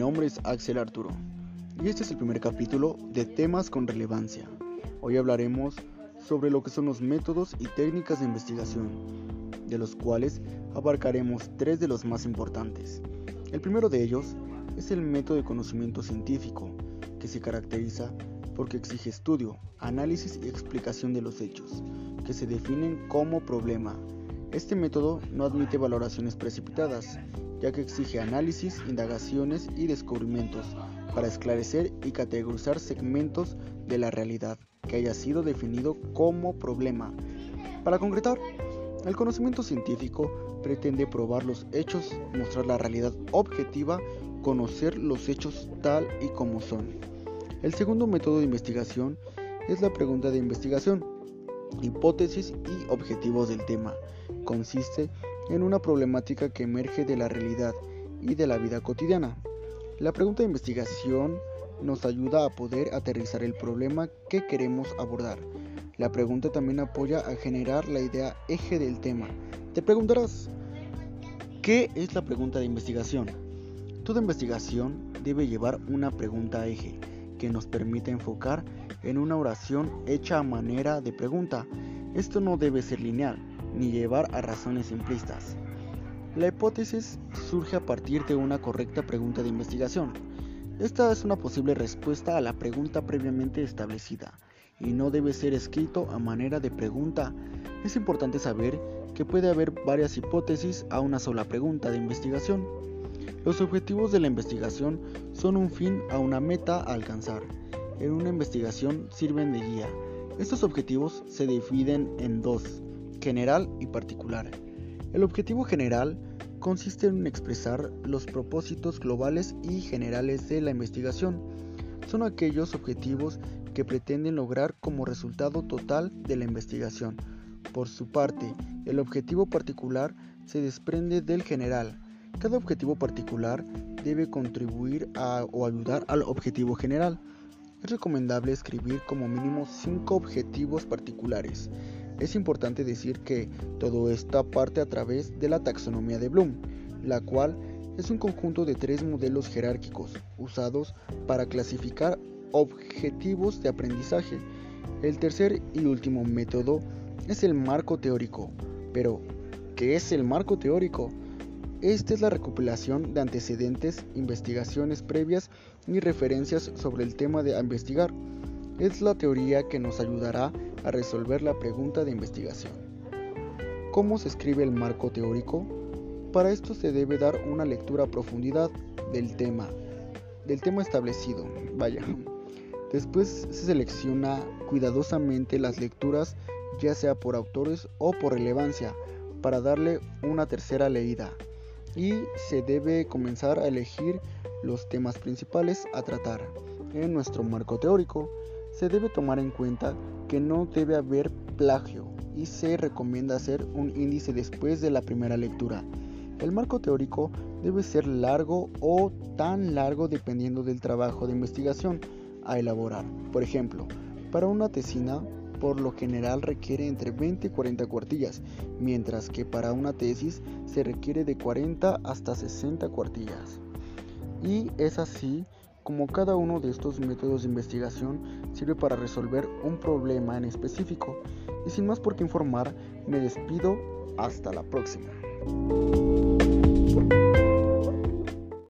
nombre es Axel Arturo y este es el primer capítulo de temas con relevancia. Hoy hablaremos sobre lo que son los métodos y técnicas de investigación, de los cuales abarcaremos tres de los más importantes. El primero de ellos es el método de conocimiento científico, que se caracteriza porque exige estudio, análisis y explicación de los hechos, que se definen como problema. Este método no admite valoraciones precipitadas, ya que exige análisis, indagaciones y descubrimientos para esclarecer y categorizar segmentos de la realidad que haya sido definido como problema. Para concretar, el conocimiento científico pretende probar los hechos, mostrar la realidad objetiva, conocer los hechos tal y como son. El segundo método de investigación es la pregunta de investigación, hipótesis y objetivos del tema. Consiste en una problemática que emerge de la realidad y de la vida cotidiana. La pregunta de investigación nos ayuda a poder aterrizar el problema que queremos abordar. La pregunta también apoya a generar la idea eje del tema. Te preguntarás, ¿qué es la pregunta de investigación? Toda investigación debe llevar una pregunta eje que nos permita enfocar en una oración hecha a manera de pregunta. Esto no debe ser lineal, ni llevar a razones simplistas. La hipótesis surge a partir de una correcta pregunta de investigación. Esta es una posible respuesta a la pregunta previamente establecida y no debe ser escrito a manera de pregunta. Es importante saber que puede haber varias hipótesis a una sola pregunta de investigación. Los objetivos de la investigación son un fin a una meta a alcanzar. En una investigación sirven de guía. Estos objetivos se dividen en dos, general y particular. El objetivo general consiste en expresar los propósitos globales y generales de la investigación. Son aquellos objetivos que pretenden lograr como resultado total de la investigación. Por su parte, el objetivo particular se desprende del general. Cada objetivo particular debe contribuir a, o ayudar al objetivo general. Es recomendable escribir como mínimo cinco objetivos particulares. Es importante decir que todo esto parte a través de la taxonomía de Bloom, la cual es un conjunto de tres modelos jerárquicos usados para clasificar objetivos de aprendizaje. El tercer y último método es el marco teórico. Pero, ¿qué es el marco teórico? Esta es la recopilación de antecedentes, investigaciones previas y referencias sobre el tema de investigar. Es la teoría que nos ayudará a resolver la pregunta de investigación. ¿Cómo se escribe el marco teórico? Para esto se debe dar una lectura a profundidad del tema, del tema establecido. Vaya. Después se selecciona cuidadosamente las lecturas, ya sea por autores o por relevancia, para darle una tercera leída. Y se debe comenzar a elegir los temas principales a tratar. En nuestro marco teórico se debe tomar en cuenta que no debe haber plagio y se recomienda hacer un índice después de la primera lectura. El marco teórico debe ser largo o tan largo dependiendo del trabajo de investigación a elaborar. Por ejemplo, para una tesina por lo general requiere entre 20 y 40 cuartillas, mientras que para una tesis se requiere de 40 hasta 60 cuartillas. Y es así como cada uno de estos métodos de investigación sirve para resolver un problema en específico. Y sin más por qué informar, me despido. Hasta la próxima.